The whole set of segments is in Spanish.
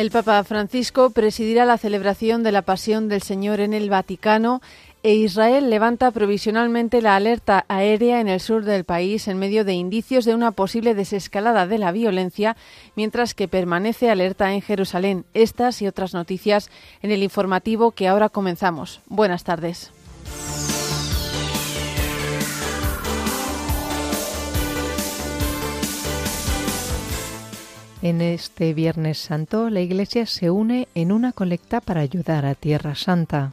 El Papa Francisco presidirá la celebración de la Pasión del Señor en el Vaticano e Israel levanta provisionalmente la alerta aérea en el sur del país en medio de indicios de una posible desescalada de la violencia, mientras que permanece alerta en Jerusalén. Estas y otras noticias en el informativo que ahora comenzamos. Buenas tardes. En este Viernes Santo, la Iglesia se une en una colecta para ayudar a Tierra Santa.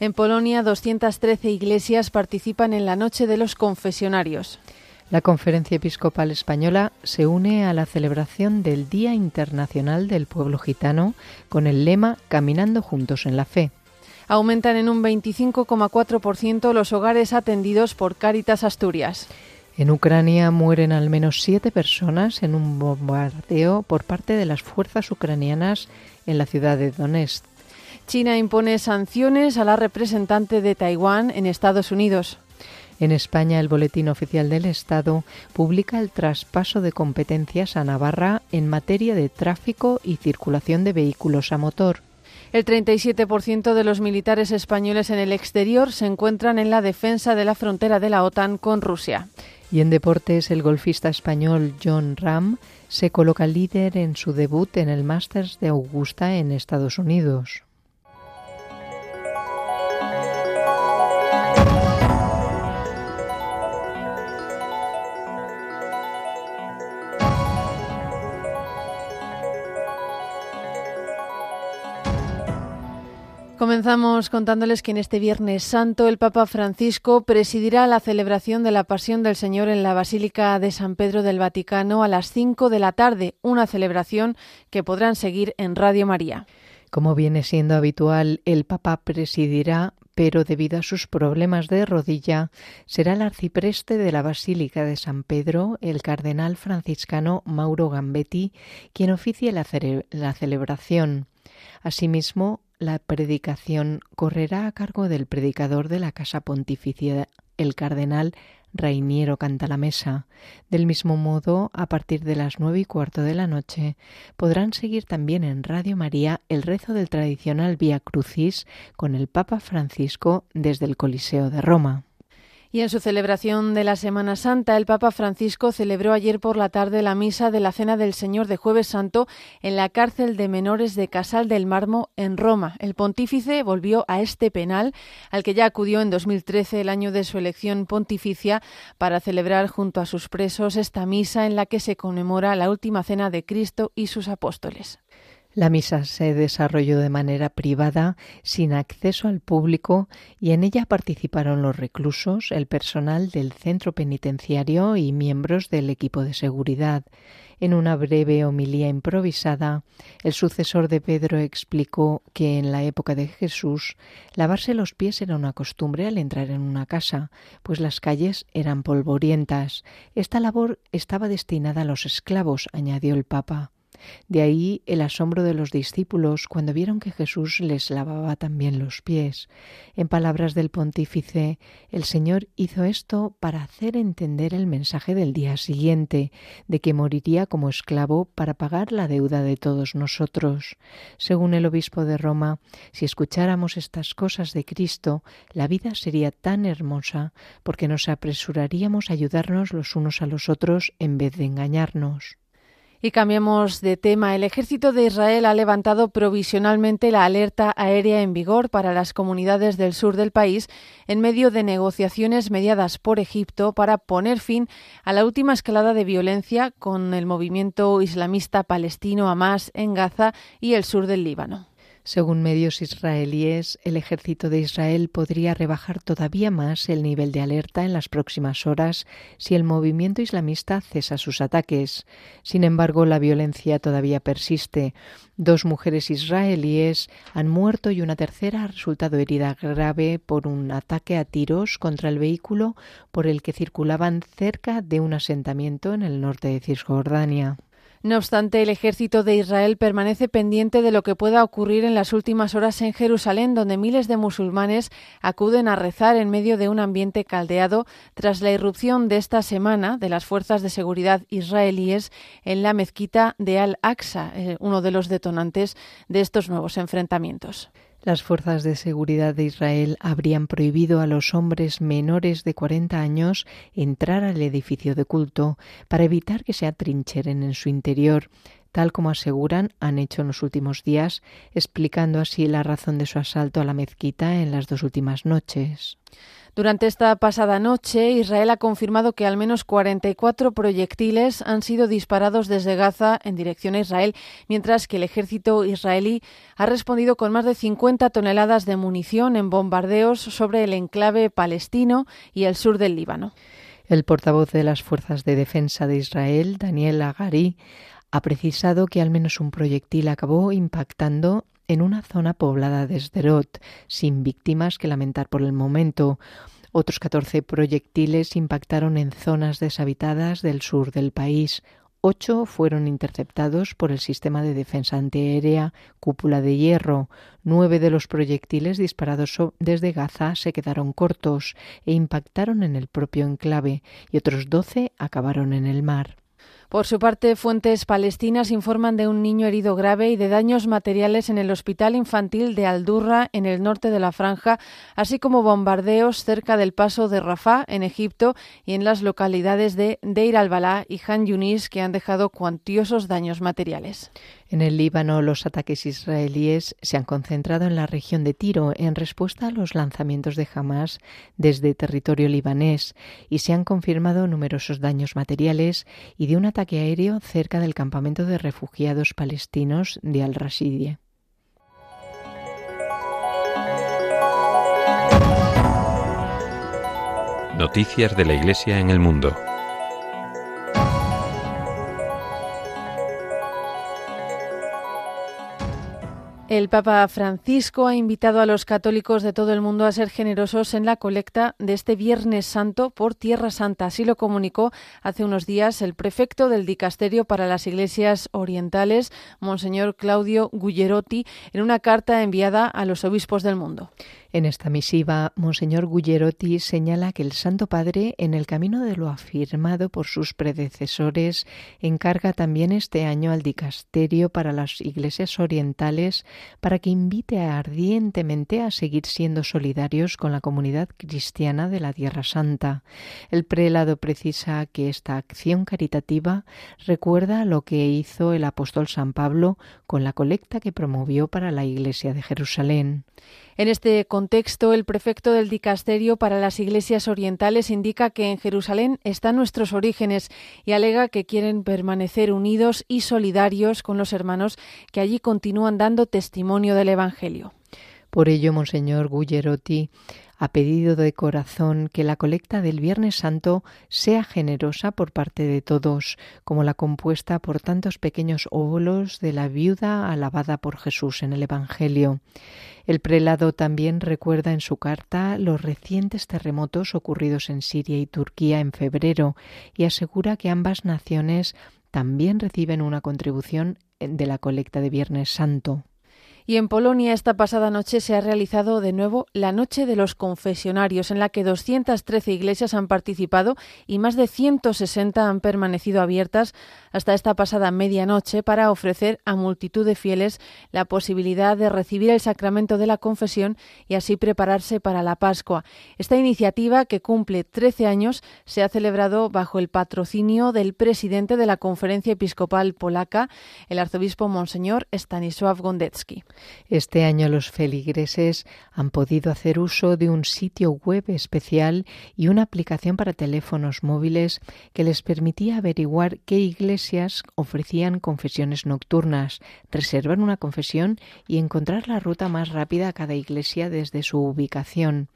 En Polonia, 213 iglesias participan en la Noche de los Confesionarios. La Conferencia Episcopal Española se une a la celebración del Día Internacional del Pueblo Gitano con el lema Caminando juntos en la fe. Aumentan en un 25,4% los hogares atendidos por Cáritas Asturias. En Ucrania mueren al menos siete personas en un bombardeo por parte de las fuerzas ucranianas en la ciudad de Donetsk. China impone sanciones a la representante de Taiwán en Estados Unidos. En España, el Boletín Oficial del Estado publica el traspaso de competencias a Navarra en materia de tráfico y circulación de vehículos a motor. El 37% de los militares españoles en el exterior se encuentran en la defensa de la frontera de la OTAN con Rusia. Y en deportes, el golfista español John Ram se coloca líder en su debut en el Masters de Augusta en Estados Unidos. Comenzamos contándoles que en este Viernes Santo el Papa Francisco presidirá la celebración de la Pasión del Señor en la Basílica de San Pedro del Vaticano a las 5 de la tarde, una celebración que podrán seguir en Radio María. Como viene siendo habitual, el Papa presidirá, pero debido a sus problemas de rodilla, será el arcipreste de la Basílica de San Pedro, el cardenal franciscano Mauro Gambetti, quien oficie la, la celebración. Asimismo, la predicación correrá a cargo del predicador de la Casa Pontificia, el cardenal Rainiero Cantalamesa. Del mismo modo, a partir de las nueve y cuarto de la noche, podrán seguir también en Radio María el rezo del tradicional Vía Crucis con el Papa Francisco desde el Coliseo de Roma. Y en su celebración de la Semana Santa, el Papa Francisco celebró ayer por la tarde la misa de la Cena del Señor de Jueves Santo en la cárcel de menores de Casal del Marmo en Roma. El pontífice volvió a este penal al que ya acudió en 2013, el año de su elección pontificia, para celebrar junto a sus presos esta misa en la que se conmemora la última cena de Cristo y sus apóstoles. La misa se desarrolló de manera privada, sin acceso al público, y en ella participaron los reclusos, el personal del centro penitenciario y miembros del equipo de seguridad. En una breve homilía improvisada, el sucesor de Pedro explicó que en la época de Jesús lavarse los pies era una costumbre al entrar en una casa, pues las calles eran polvorientas. Esta labor estaba destinada a los esclavos, añadió el Papa. De ahí el asombro de los discípulos cuando vieron que Jesús les lavaba también los pies. En palabras del pontífice, el Señor hizo esto para hacer entender el mensaje del día siguiente, de que moriría como esclavo para pagar la deuda de todos nosotros. Según el obispo de Roma, si escucháramos estas cosas de Cristo, la vida sería tan hermosa porque nos apresuraríamos a ayudarnos los unos a los otros en vez de engañarnos. Y cambiamos de tema. El ejército de Israel ha levantado provisionalmente la alerta aérea en vigor para las comunidades del sur del país en medio de negociaciones mediadas por Egipto para poner fin a la última escalada de violencia con el movimiento islamista palestino Hamas en Gaza y el sur del Líbano. Según medios israelíes, el ejército de Israel podría rebajar todavía más el nivel de alerta en las próximas horas si el movimiento islamista cesa sus ataques. Sin embargo, la violencia todavía persiste. Dos mujeres israelíes han muerto y una tercera ha resultado herida grave por un ataque a tiros contra el vehículo por el que circulaban cerca de un asentamiento en el norte de Cisjordania. No obstante, el ejército de Israel permanece pendiente de lo que pueda ocurrir en las últimas horas en Jerusalén, donde miles de musulmanes acuden a rezar en medio de un ambiente caldeado tras la irrupción de esta semana de las fuerzas de seguridad israelíes en la mezquita de Al-Aqsa, eh, uno de los detonantes de estos nuevos enfrentamientos. Las fuerzas de seguridad de Israel habrían prohibido a los hombres menores de 40 años entrar al edificio de culto para evitar que se atrincheren en su interior, tal como aseguran han hecho en los últimos días, explicando así la razón de su asalto a la mezquita en las dos últimas noches. Durante esta pasada noche, Israel ha confirmado que al menos 44 proyectiles han sido disparados desde Gaza en dirección a Israel, mientras que el ejército israelí ha respondido con más de 50 toneladas de munición en bombardeos sobre el enclave palestino y el sur del Líbano. El portavoz de las Fuerzas de Defensa de Israel, Daniel Agari, ha precisado que al menos un proyectil acabó impactando en una zona poblada de Sderot, sin víctimas que lamentar por el momento. Otros 14 proyectiles impactaron en zonas deshabitadas del sur del país. Ocho fueron interceptados por el sistema de defensa antiaérea Cúpula de Hierro. Nueve de los proyectiles disparados desde Gaza se quedaron cortos e impactaron en el propio enclave y otros doce acabaron en el mar. Por su parte, fuentes palestinas informan de un niño herido grave y de daños materiales en el Hospital Infantil de Aldurra, en el norte de la Franja, así como bombardeos cerca del paso de Rafah, en Egipto, y en las localidades de Deir al-Balá y Han Yunis, que han dejado cuantiosos daños materiales. En el Líbano, los ataques israelíes se han concentrado en la región de Tiro en respuesta a los lanzamientos de Hamas desde territorio libanés y se han confirmado numerosos daños materiales y de un ataque aéreo cerca del campamento de refugiados palestinos de Al-Rashidie. Noticias de la Iglesia en el mundo. El Papa Francisco ha invitado a los católicos de todo el mundo a ser generosos en la colecta de este Viernes Santo por Tierra Santa. Así lo comunicó hace unos días el prefecto del Dicasterio para las Iglesias Orientales, Monseñor Claudio Gugliarotti, en una carta enviada a los obispos del mundo. En esta misiva, Monseñor Gugliarotti señala que el Santo Padre, en el camino de lo afirmado por sus predecesores, encarga también este año al dicasterio para las iglesias orientales para que invite ardientemente a seguir siendo solidarios con la comunidad cristiana de la Tierra Santa. El prelado precisa que esta acción caritativa recuerda lo que hizo el apóstol San Pablo con la colecta que promovió para la iglesia de Jerusalén. En este contexto, el prefecto del Dicasterio para las Iglesias Orientales indica que en Jerusalén están nuestros orígenes y alega que quieren permanecer unidos y solidarios con los hermanos que allí continúan dando testimonio del Evangelio. Por ello, Monseñor Gugliarotti ha pedido de corazón que la colecta del Viernes Santo sea generosa por parte de todos, como la compuesta por tantos pequeños óvulos de la viuda alabada por Jesús en el Evangelio. El prelado también recuerda en su carta los recientes terremotos ocurridos en Siria y Turquía en febrero y asegura que ambas naciones también reciben una contribución de la colecta de Viernes Santo. Y en Polonia esta pasada noche se ha realizado de nuevo la Noche de los Confesionarios, en la que 213 iglesias han participado y más de 160 han permanecido abiertas hasta esta pasada medianoche para ofrecer a multitud de fieles la posibilidad de recibir el sacramento de la confesión y así prepararse para la Pascua. Esta iniciativa, que cumple 13 años, se ha celebrado bajo el patrocinio del presidente de la Conferencia Episcopal Polaca, el arzobispo Monseñor Stanisław Gondecki. Este año los feligreses han podido hacer uso de un sitio web especial y una aplicación para teléfonos móviles que les permitía averiguar qué iglesias ofrecían confesiones nocturnas, reservar una confesión y encontrar la ruta más rápida a cada iglesia desde su ubicación.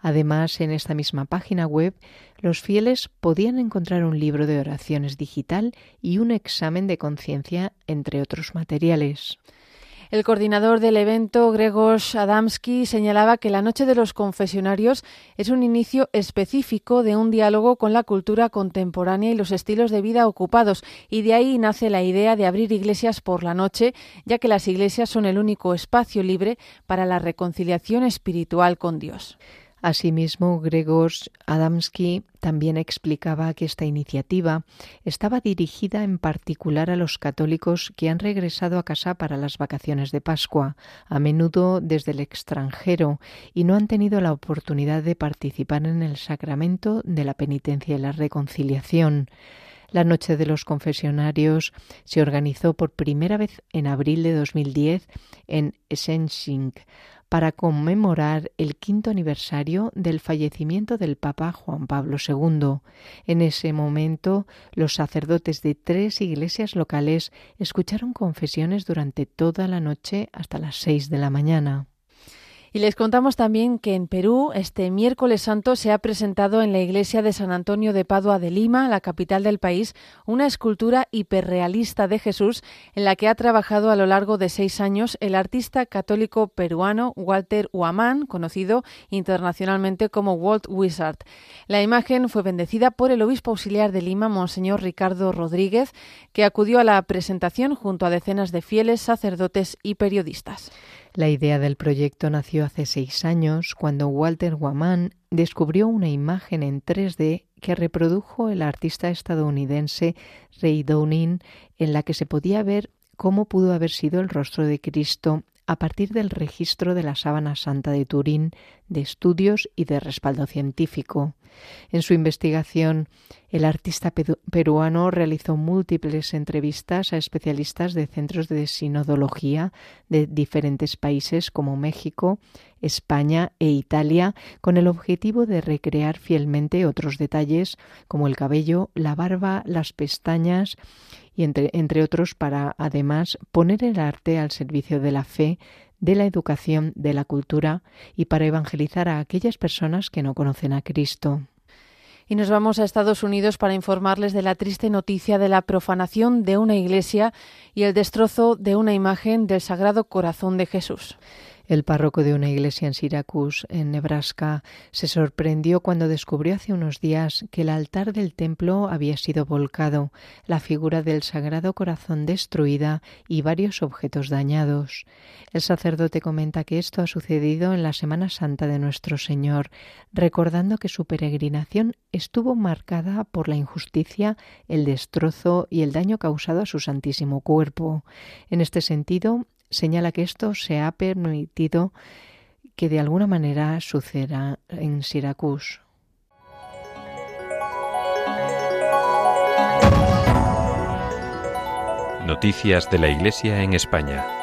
Además, en esta misma página web, los fieles podían encontrar un libro de oraciones digital y un examen de conciencia, entre otros materiales. El coordinador del evento, Gregos Adamski, señalaba que la Noche de los Confesionarios es un inicio específico de un diálogo con la cultura contemporánea y los estilos de vida ocupados, y de ahí nace la idea de abrir iglesias por la noche, ya que las iglesias son el único espacio libre para la reconciliación espiritual con Dios. Asimismo, Gregos Adamski también explicaba que esta iniciativa estaba dirigida en particular a los católicos que han regresado a casa para las vacaciones de Pascua, a menudo desde el extranjero, y no han tenido la oportunidad de participar en el sacramento de la penitencia y la reconciliación. La Noche de los Confesionarios se organizó por primera vez en abril de 2010 en Essensing, para conmemorar el quinto aniversario del fallecimiento del Papa Juan Pablo II. En ese momento, los sacerdotes de tres iglesias locales escucharon confesiones durante toda la noche hasta las seis de la mañana. Y les contamos también que en Perú este miércoles santo se ha presentado en la iglesia de San Antonio de Padua de Lima, la capital del país, una escultura hiperrealista de Jesús en la que ha trabajado a lo largo de seis años el artista católico peruano Walter Huamán, conocido internacionalmente como Walt Wizard. La imagen fue bendecida por el obispo auxiliar de Lima, Monseñor Ricardo Rodríguez, que acudió a la presentación junto a decenas de fieles, sacerdotes y periodistas. La idea del proyecto nació hace seis años cuando Walter Waman descubrió una imagen en 3D que reprodujo el artista estadounidense Ray Downing en la que se podía ver cómo pudo haber sido el rostro de Cristo a partir del registro de la sábana santa de Turín, de estudios y de respaldo científico. En su investigación, el artista peruano realizó múltiples entrevistas a especialistas de centros de sinodología de diferentes países como México, España e Italia, con el objetivo de recrear fielmente otros detalles como el cabello, la barba, las pestañas y entre, entre otros para además poner el arte al servicio de la fe, de la educación, de la cultura y para evangelizar a aquellas personas que no conocen a Cristo. Y nos vamos a Estados Unidos para informarles de la triste noticia de la profanación de una iglesia y el destrozo de una imagen del Sagrado Corazón de Jesús. El párroco de una iglesia en Syracuse, en Nebraska, se sorprendió cuando descubrió hace unos días que el altar del templo había sido volcado, la figura del Sagrado Corazón destruida y varios objetos dañados. El sacerdote comenta que esto ha sucedido en la Semana Santa de nuestro Señor, recordando que su peregrinación estuvo marcada por la injusticia, el destrozo y el daño causado a su santísimo cuerpo. En este sentido, señala que esto se ha permitido que de alguna manera suceda en Syracuse. Noticias de la Iglesia en España.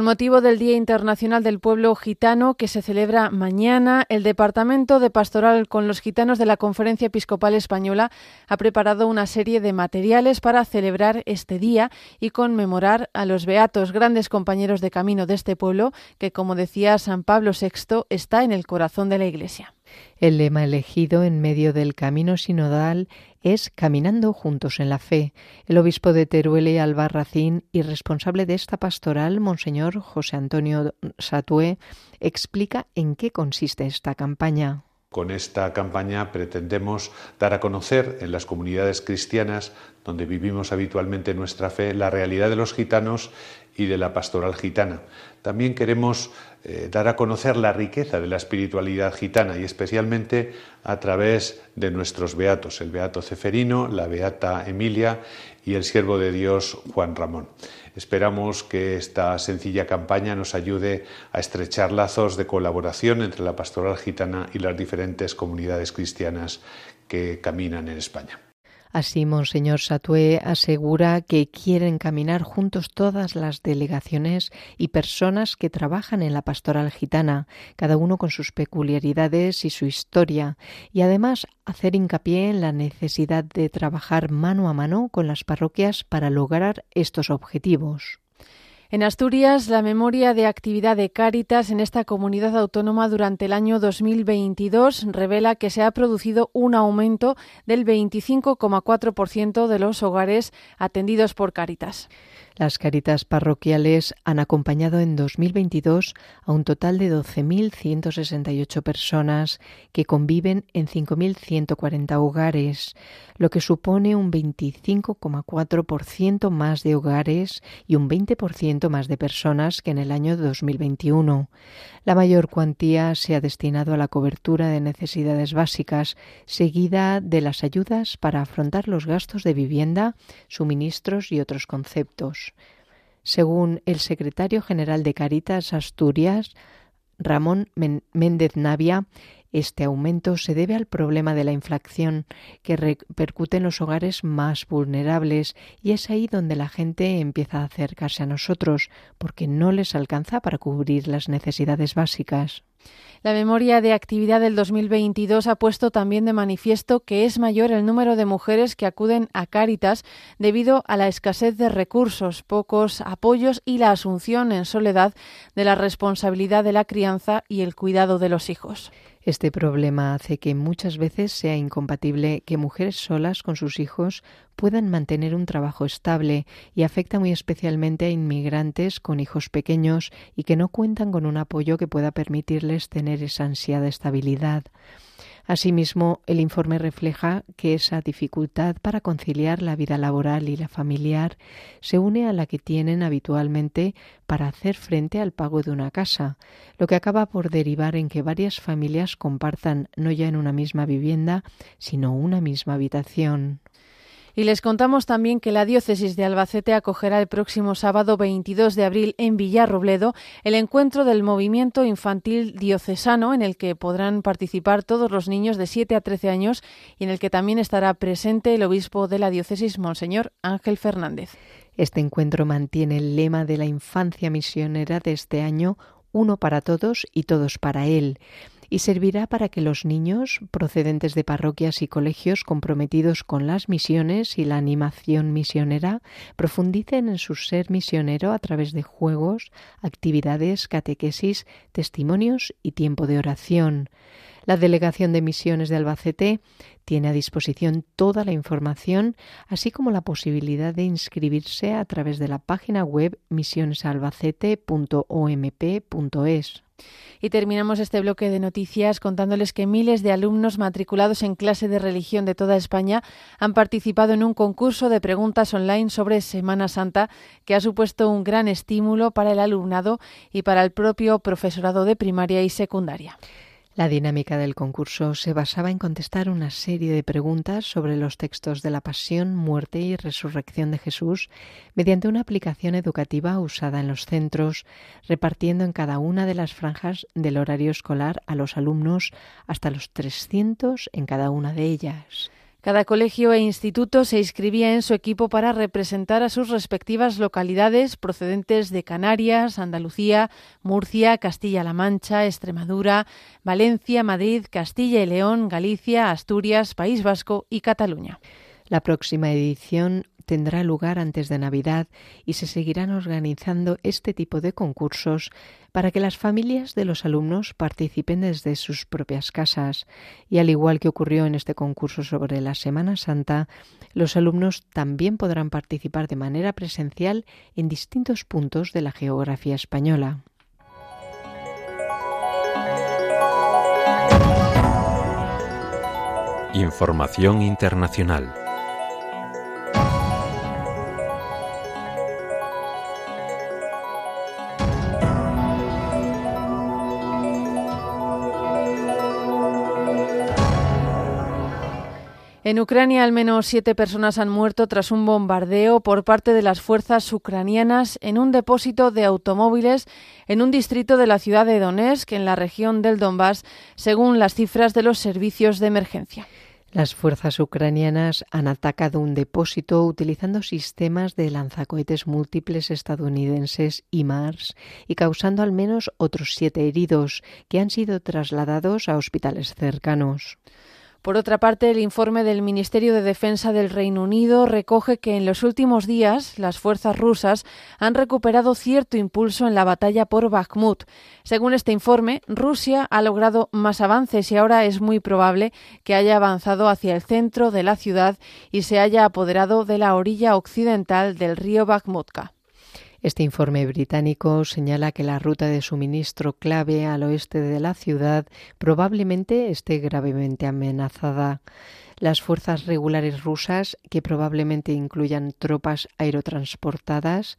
Con motivo del Día Internacional del Pueblo Gitano, que se celebra mañana, el Departamento de Pastoral con los Gitanos de la Conferencia Episcopal Española ha preparado una serie de materiales para celebrar este día y conmemorar a los beatos, grandes compañeros de camino de este pueblo, que, como decía San Pablo VI, está en el corazón de la Iglesia. El lema elegido en medio del camino sinodal es Caminando juntos en la fe. El obispo de Teruel y Albarracín y responsable de esta pastoral, Monseñor José Antonio Satué, explica en qué consiste esta campaña. Con esta campaña pretendemos dar a conocer en las comunidades cristianas donde vivimos habitualmente nuestra fe la realidad de los gitanos y de la pastoral gitana. También queremos eh, dar a conocer la riqueza de la espiritualidad gitana y especialmente a través de nuestros beatos, el beato Ceferino, la beata Emilia y el siervo de Dios Juan Ramón. Esperamos que esta sencilla campaña nos ayude a estrechar lazos de colaboración entre la pastoral gitana y las diferentes comunidades cristianas que caminan en España. Así, Monseñor Satué asegura que quieren caminar juntos todas las delegaciones y personas que trabajan en la pastoral gitana, cada uno con sus peculiaridades y su historia, y además hacer hincapié en la necesidad de trabajar mano a mano con las parroquias para lograr estos objetivos. En Asturias, la memoria de actividad de Cáritas en esta comunidad autónoma durante el año 2022 revela que se ha producido un aumento del 25,4% de los hogares atendidos por Cáritas. Las caritas parroquiales han acompañado en 2022 a un total de 12.168 personas que conviven en 5.140 hogares, lo que supone un 25,4% más de hogares y un 20% más de personas que en el año 2021. La mayor cuantía se ha destinado a la cobertura de necesidades básicas, seguida de las ayudas para afrontar los gastos de vivienda, suministros y otros conceptos. Según el secretario general de Caritas Asturias, Ramón Méndez Navia, este aumento se debe al problema de la inflación que repercute en los hogares más vulnerables y es ahí donde la gente empieza a acercarse a nosotros porque no les alcanza para cubrir las necesidades básicas. La memoria de actividad del 2022 ha puesto también de manifiesto que es mayor el número de mujeres que acuden a Cáritas debido a la escasez de recursos, pocos apoyos y la asunción en soledad de la responsabilidad de la crianza y el cuidado de los hijos. Este problema hace que muchas veces sea incompatible que mujeres solas con sus hijos puedan mantener un trabajo estable y afecta muy especialmente a inmigrantes con hijos pequeños y que no cuentan con un apoyo que pueda permitirles tener esa ansiada estabilidad. Asimismo, el informe refleja que esa dificultad para conciliar la vida laboral y la familiar se une a la que tienen habitualmente para hacer frente al pago de una casa, lo que acaba por derivar en que varias familias compartan no ya en una misma vivienda, sino una misma habitación. Y les contamos también que la diócesis de Albacete acogerá el próximo sábado 22 de abril en Villarrobledo el encuentro del movimiento infantil diocesano en el que podrán participar todos los niños de 7 a 13 años y en el que también estará presente el obispo de la diócesis, Monseñor Ángel Fernández. Este encuentro mantiene el lema de la infancia misionera de este año, uno para todos y todos para él y servirá para que los niños procedentes de parroquias y colegios comprometidos con las misiones y la animación misionera profundicen en su ser misionero a través de juegos, actividades, catequesis, testimonios y tiempo de oración. La Delegación de Misiones de Albacete tiene a disposición toda la información, así como la posibilidad de inscribirse a través de la página web misionesalbacete.omp.es. Y terminamos este bloque de noticias contándoles que miles de alumnos matriculados en clase de religión de toda España han participado en un concurso de preguntas online sobre Semana Santa que ha supuesto un gran estímulo para el alumnado y para el propio profesorado de primaria y secundaria. La dinámica del concurso se basaba en contestar una serie de preguntas sobre los textos de la Pasión, Muerte y Resurrección de Jesús mediante una aplicación educativa usada en los centros, repartiendo en cada una de las franjas del horario escolar a los alumnos hasta los 300 en cada una de ellas. Cada colegio e instituto se inscribía en su equipo para representar a sus respectivas localidades procedentes de Canarias, Andalucía, Murcia, Castilla-La Mancha, Extremadura, Valencia, Madrid, Castilla y León, Galicia, Asturias, País Vasco y Cataluña. La próxima edición tendrá lugar antes de Navidad y se seguirán organizando este tipo de concursos para que las familias de los alumnos participen desde sus propias casas. Y al igual que ocurrió en este concurso sobre la Semana Santa, los alumnos también podrán participar de manera presencial en distintos puntos de la geografía española. Información internacional. En Ucrania, al menos siete personas han muerto tras un bombardeo por parte de las fuerzas ucranianas en un depósito de automóviles en un distrito de la ciudad de Donetsk, en la región del Donbass, según las cifras de los servicios de emergencia. Las fuerzas ucranianas han atacado un depósito utilizando sistemas de lanzacohetes múltiples estadounidenses y Mars y causando al menos otros siete heridos que han sido trasladados a hospitales cercanos. Por otra parte, el informe del Ministerio de Defensa del Reino Unido recoge que en los últimos días las fuerzas rusas han recuperado cierto impulso en la batalla por Bakhmut. Según este informe, Rusia ha logrado más avances y ahora es muy probable que haya avanzado hacia el centro de la ciudad y se haya apoderado de la orilla occidental del río Bakhmutka. Este informe británico señala que la ruta de suministro clave al oeste de la ciudad probablemente esté gravemente amenazada. Las fuerzas regulares rusas, que probablemente incluyan tropas aerotransportadas,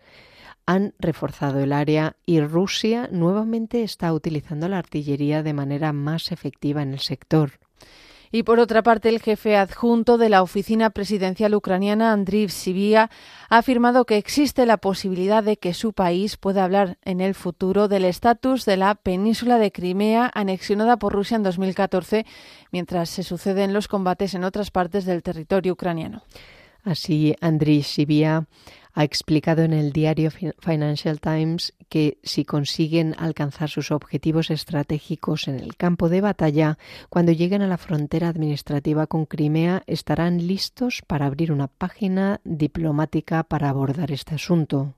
han reforzado el área y Rusia nuevamente está utilizando la artillería de manera más efectiva en el sector. Y por otra parte, el jefe adjunto de la oficina presidencial ucraniana, Andriy Sibia, ha afirmado que existe la posibilidad de que su país pueda hablar en el futuro del estatus de la península de Crimea anexionada por Rusia en 2014, mientras se suceden los combates en otras partes del territorio ucraniano. Así, Andriy Sibia ha explicado en el diario Financial Times que si consiguen alcanzar sus objetivos estratégicos en el campo de batalla, cuando lleguen a la frontera administrativa con Crimea, estarán listos para abrir una página diplomática para abordar este asunto.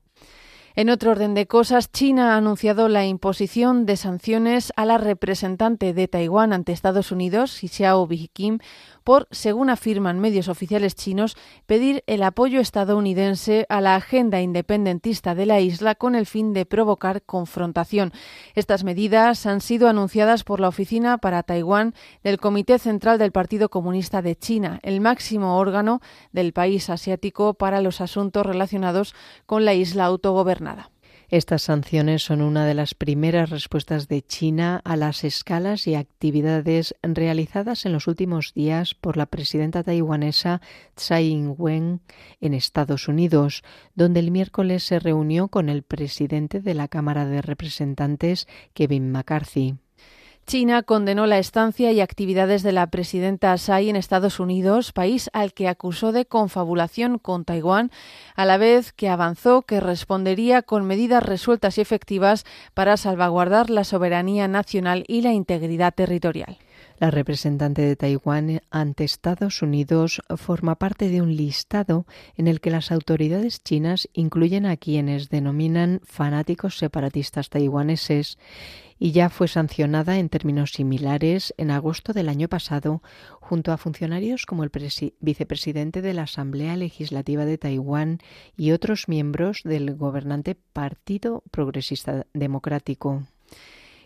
En otro orden de cosas, China ha anunciado la imposición de sanciones a la representante de Taiwán ante Estados Unidos, Xiao Kim, por, según afirman medios oficiales chinos, pedir el apoyo estadounidense a la agenda independentista de la isla con el fin de provocar confrontación. Estas medidas han sido anunciadas por la Oficina para Taiwán del Comité Central del Partido Comunista de China, el máximo órgano del país asiático para los asuntos relacionados con la isla autogobernada. Estas sanciones son una de las primeras respuestas de China a las escalas y actividades realizadas en los últimos días por la presidenta taiwanesa Tsai Ing-wen en Estados Unidos, donde el miércoles se reunió con el presidente de la Cámara de Representantes, Kevin McCarthy. China condenó la estancia y actividades de la presidenta Tsai en Estados Unidos, país al que acusó de confabulación con Taiwán, a la vez que avanzó que respondería con medidas resueltas y efectivas para salvaguardar la soberanía nacional y la integridad territorial. La representante de Taiwán ante Estados Unidos forma parte de un listado en el que las autoridades chinas incluyen a quienes denominan fanáticos separatistas taiwaneses y ya fue sancionada en términos similares en agosto del año pasado junto a funcionarios como el vicepresidente de la Asamblea Legislativa de Taiwán y otros miembros del gobernante Partido Progresista Democrático.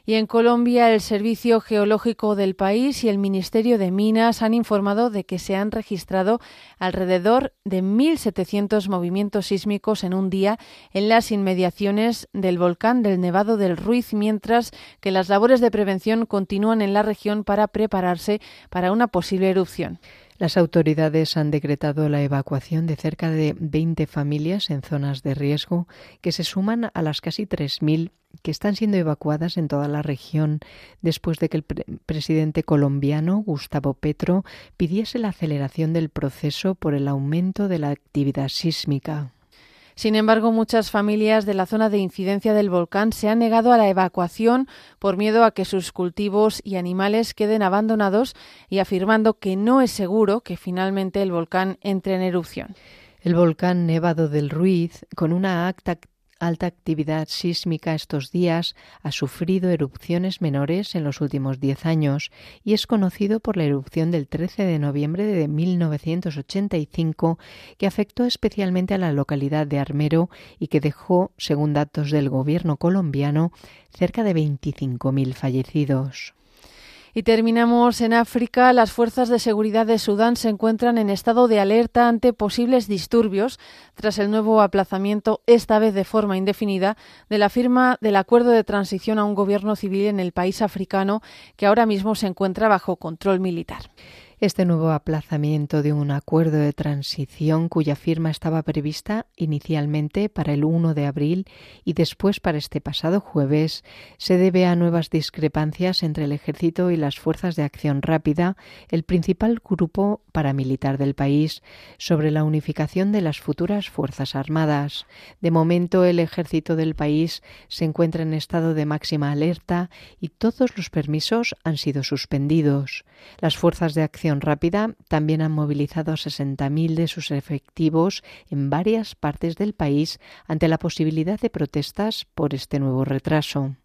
Y en Colombia, el Servicio Geológico del país y el Ministerio de Minas han informado de que se han registrado alrededor de 1.700 movimientos sísmicos en un día en las inmediaciones del volcán del Nevado del Ruiz, mientras que las labores de prevención continúan en la región para prepararse para una posible erupción. Las autoridades han decretado la evacuación de cerca de 20 familias en zonas de riesgo, que se suman a las casi 3.000 que están siendo evacuadas en toda la región después de que el presidente colombiano Gustavo Petro pidiese la aceleración del proceso por el aumento de la actividad sísmica. Sin embargo, muchas familias de la zona de incidencia del volcán se han negado a la evacuación por miedo a que sus cultivos y animales queden abandonados y afirmando que no es seguro que finalmente el volcán entre en erupción. El volcán Nevado del Ruiz, con una acta alta actividad sísmica estos días ha sufrido erupciones menores en los últimos diez años y es conocido por la erupción del 13 de noviembre de 1985 que afectó especialmente a la localidad de Armero y que dejó, según datos del gobierno colombiano, cerca de 25.000 fallecidos. Y terminamos en África. Las fuerzas de seguridad de Sudán se encuentran en estado de alerta ante posibles disturbios tras el nuevo aplazamiento, esta vez de forma indefinida, de la firma del acuerdo de transición a un gobierno civil en el país africano que ahora mismo se encuentra bajo control militar. Este nuevo aplazamiento de un acuerdo de transición cuya firma estaba prevista inicialmente para el 1 de abril y después para este pasado jueves se debe a nuevas discrepancias entre el ejército y las fuerzas de acción rápida, el principal grupo paramilitar del país, sobre la unificación de las futuras fuerzas armadas. De momento el ejército del país se encuentra en estado de máxima alerta y todos los permisos han sido suspendidos. Las fuerzas de acción Rápida también han movilizado a 60.000 de sus efectivos en varias partes del país ante la posibilidad de protestas por este nuevo retraso.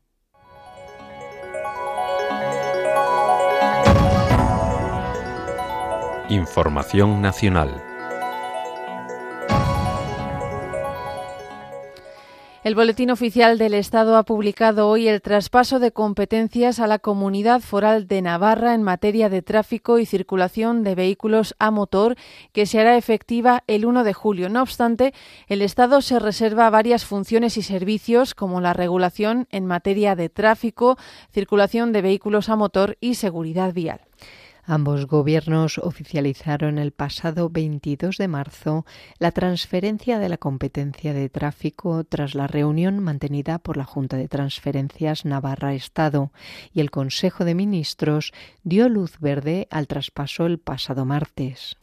Información nacional. El Boletín Oficial del Estado ha publicado hoy el traspaso de competencias a la Comunidad Foral de Navarra en materia de tráfico y circulación de vehículos a motor, que se hará efectiva el 1 de julio. No obstante, el Estado se reserva varias funciones y servicios, como la regulación en materia de tráfico, circulación de vehículos a motor y seguridad vial. Ambos gobiernos oficializaron el pasado 22 de marzo la transferencia de la competencia de tráfico tras la reunión mantenida por la Junta de Transferencias Navarra Estado y el Consejo de Ministros dio luz verde al traspaso el pasado martes.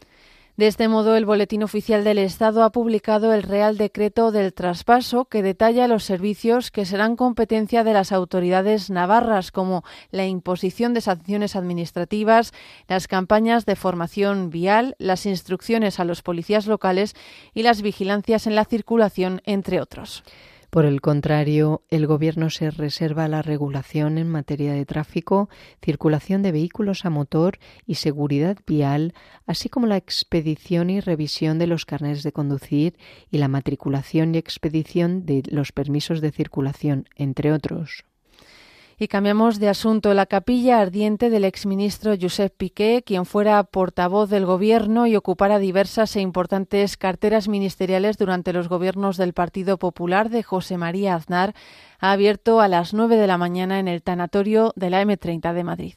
De este modo, el Boletín Oficial del Estado ha publicado el Real Decreto del Traspaso que detalla los servicios que serán competencia de las autoridades navarras, como la imposición de sanciones administrativas, las campañas de formación vial, las instrucciones a los policías locales y las vigilancias en la circulación, entre otros. Por el contrario, el Gobierno se reserva la regulación en materia de tráfico, circulación de vehículos a motor y seguridad vial, así como la expedición y revisión de los carnets de conducir y la matriculación y expedición de los permisos de circulación, entre otros. Y cambiamos de asunto. La capilla ardiente del exministro Josep Piqué, quien fuera portavoz del Gobierno y ocupara diversas e importantes carteras ministeriales durante los gobiernos del Partido Popular de José María Aznar, ha abierto a las nueve de la mañana en el tanatorio de la M30 de Madrid.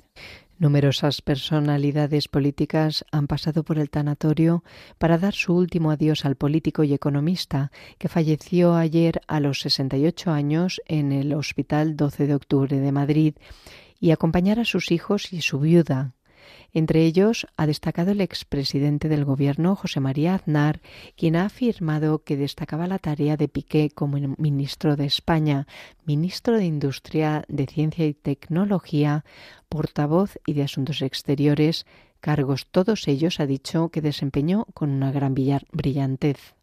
Numerosas personalidades políticas han pasado por el tanatorio para dar su último adiós al político y economista que falleció ayer a los 68 años en el Hospital 12 de Octubre de Madrid y acompañar a sus hijos y su viuda, entre ellos ha destacado el expresidente del Gobierno, José María Aznar, quien ha afirmado que destacaba la tarea de Piqué como ministro de España, ministro de Industria, de Ciencia y Tecnología, portavoz y de Asuntos Exteriores, cargos todos ellos, ha dicho, que desempeñó con una gran brillantez.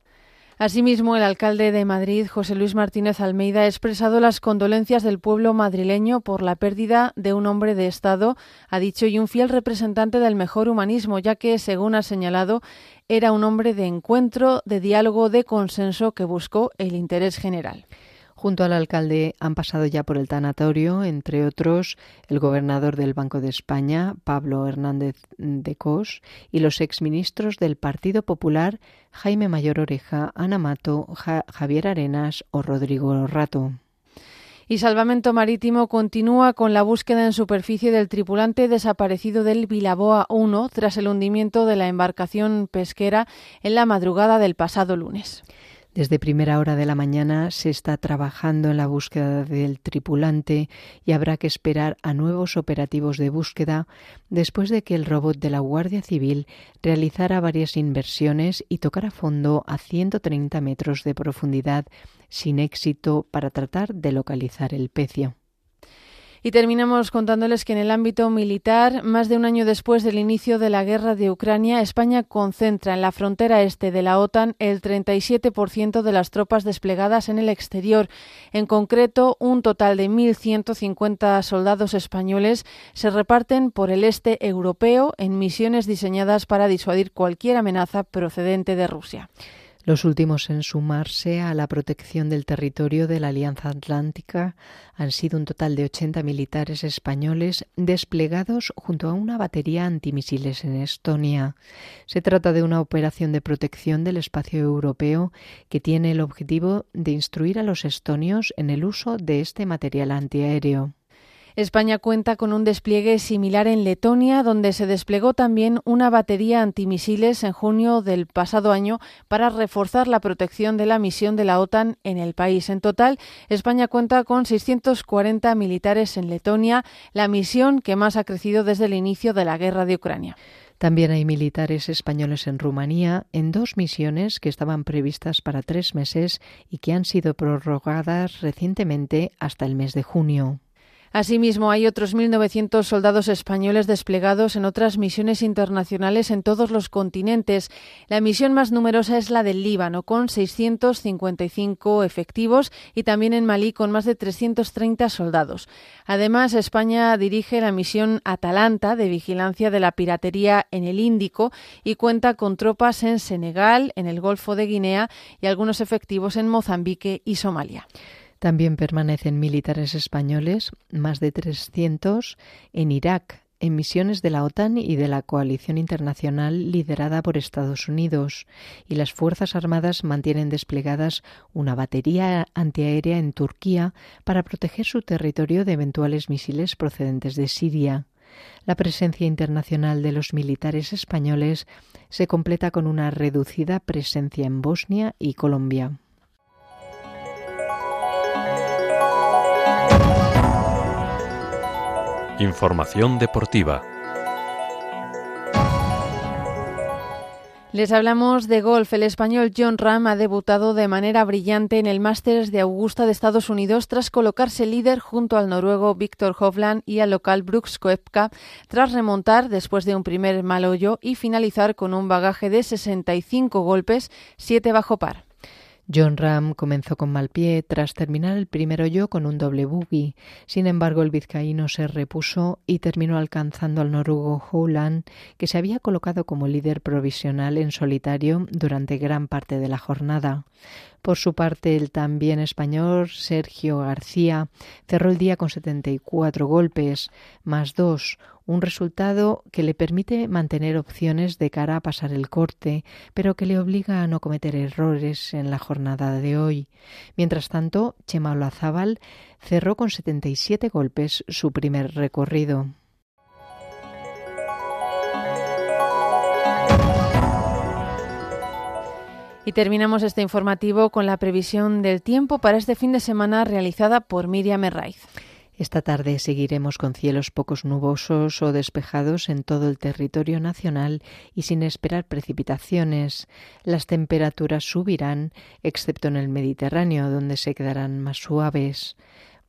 Asimismo, el alcalde de Madrid, José Luis Martínez Almeida, ha expresado las condolencias del pueblo madrileño por la pérdida de un hombre de Estado, ha dicho, y un fiel representante del mejor humanismo, ya que, según ha señalado, era un hombre de encuentro, de diálogo, de consenso que buscó el interés general. Junto al alcalde han pasado ya por el tanatorio, entre otros, el gobernador del Banco de España, Pablo Hernández de Cos, y los exministros del Partido Popular, Jaime Mayor Oreja, Ana Mato, Javier Arenas o Rodrigo Rato. Y Salvamento Marítimo continúa con la búsqueda en superficie del tripulante desaparecido del Vilaboa 1 tras el hundimiento de la embarcación pesquera en la madrugada del pasado lunes. Desde primera hora de la mañana se está trabajando en la búsqueda del tripulante y habrá que esperar a nuevos operativos de búsqueda después de que el robot de la Guardia Civil realizara varias inversiones y tocara fondo a 130 metros de profundidad sin éxito para tratar de localizar el pecio. Y terminamos contándoles que en el ámbito militar, más de un año después del inicio de la guerra de Ucrania, España concentra en la frontera este de la OTAN el 37% de las tropas desplegadas en el exterior. En concreto, un total de 1.150 soldados españoles se reparten por el este europeo en misiones diseñadas para disuadir cualquier amenaza procedente de Rusia los últimos en sumarse a la protección del territorio de la Alianza Atlántica han sido un total de 80 militares españoles desplegados junto a una batería antimisiles en Estonia. Se trata de una operación de protección del espacio europeo que tiene el objetivo de instruir a los estonios en el uso de este material antiaéreo. España cuenta con un despliegue similar en Letonia, donde se desplegó también una batería antimisiles en junio del pasado año para reforzar la protección de la misión de la OTAN en el país. En total, España cuenta con 640 militares en Letonia, la misión que más ha crecido desde el inicio de la guerra de Ucrania. También hay militares españoles en Rumanía en dos misiones que estaban previstas para tres meses y que han sido prorrogadas recientemente hasta el mes de junio. Asimismo, hay otros 1.900 soldados españoles desplegados en otras misiones internacionales en todos los continentes. La misión más numerosa es la del Líbano, con 655 efectivos, y también en Malí, con más de 330 soldados. Además, España dirige la misión Atalanta de vigilancia de la piratería en el Índico y cuenta con tropas en Senegal, en el Golfo de Guinea y algunos efectivos en Mozambique y Somalia. También permanecen militares españoles, más de 300, en Irak, en misiones de la OTAN y de la coalición internacional liderada por Estados Unidos, y las Fuerzas Armadas mantienen desplegadas una batería antiaérea en Turquía para proteger su territorio de eventuales misiles procedentes de Siria. La presencia internacional de los militares españoles se completa con una reducida presencia en Bosnia y Colombia. Información deportiva. Les hablamos de golf. El español John Ram ha debutado de manera brillante en el Masters de Augusta de Estados Unidos tras colocarse líder junto al noruego Victor Hovland y al local Brooks Koepka tras remontar después de un primer mal hoyo y finalizar con un bagaje de 65 golpes, 7 bajo par. John Ram comenzó con mal pie tras terminar el primer hoyo con un doble buggy. Sin embargo, el vizcaíno se repuso y terminó alcanzando al noruego Howland, que se había colocado como líder provisional en solitario durante gran parte de la jornada. Por su parte, el también español Sergio García cerró el día con 74 golpes, más dos, un resultado que le permite mantener opciones de cara a pasar el corte, pero que le obliga a no cometer errores en la jornada de hoy. Mientras tanto, Chema Olazábal cerró con 77 golpes su primer recorrido. Y terminamos este informativo con la previsión del tiempo para este fin de semana realizada por Miriam Herraiz. Esta tarde seguiremos con cielos pocos nubosos o despejados en todo el territorio nacional y sin esperar precipitaciones. Las temperaturas subirán, excepto en el Mediterráneo, donde se quedarán más suaves.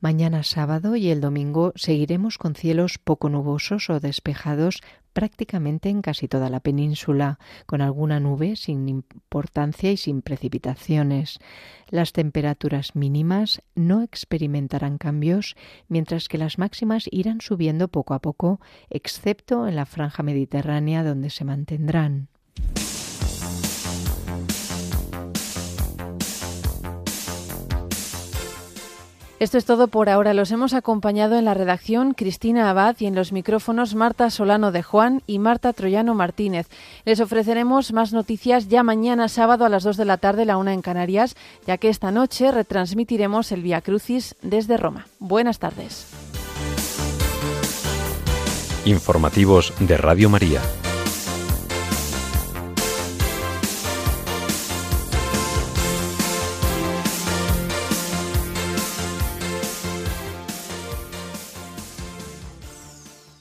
Mañana sábado y el domingo seguiremos con cielos poco nubosos o despejados prácticamente en casi toda la península, con alguna nube sin importancia y sin precipitaciones. Las temperaturas mínimas no experimentarán cambios, mientras que las máximas irán subiendo poco a poco, excepto en la franja mediterránea donde se mantendrán. Esto es todo por ahora. Los hemos acompañado en la redacción Cristina Abad y en los micrófonos Marta Solano de Juan y Marta Troyano Martínez. Les ofreceremos más noticias ya mañana sábado a las 2 de la tarde, la una en Canarias, ya que esta noche retransmitiremos el Via Crucis desde Roma. Buenas tardes. Informativos de Radio María.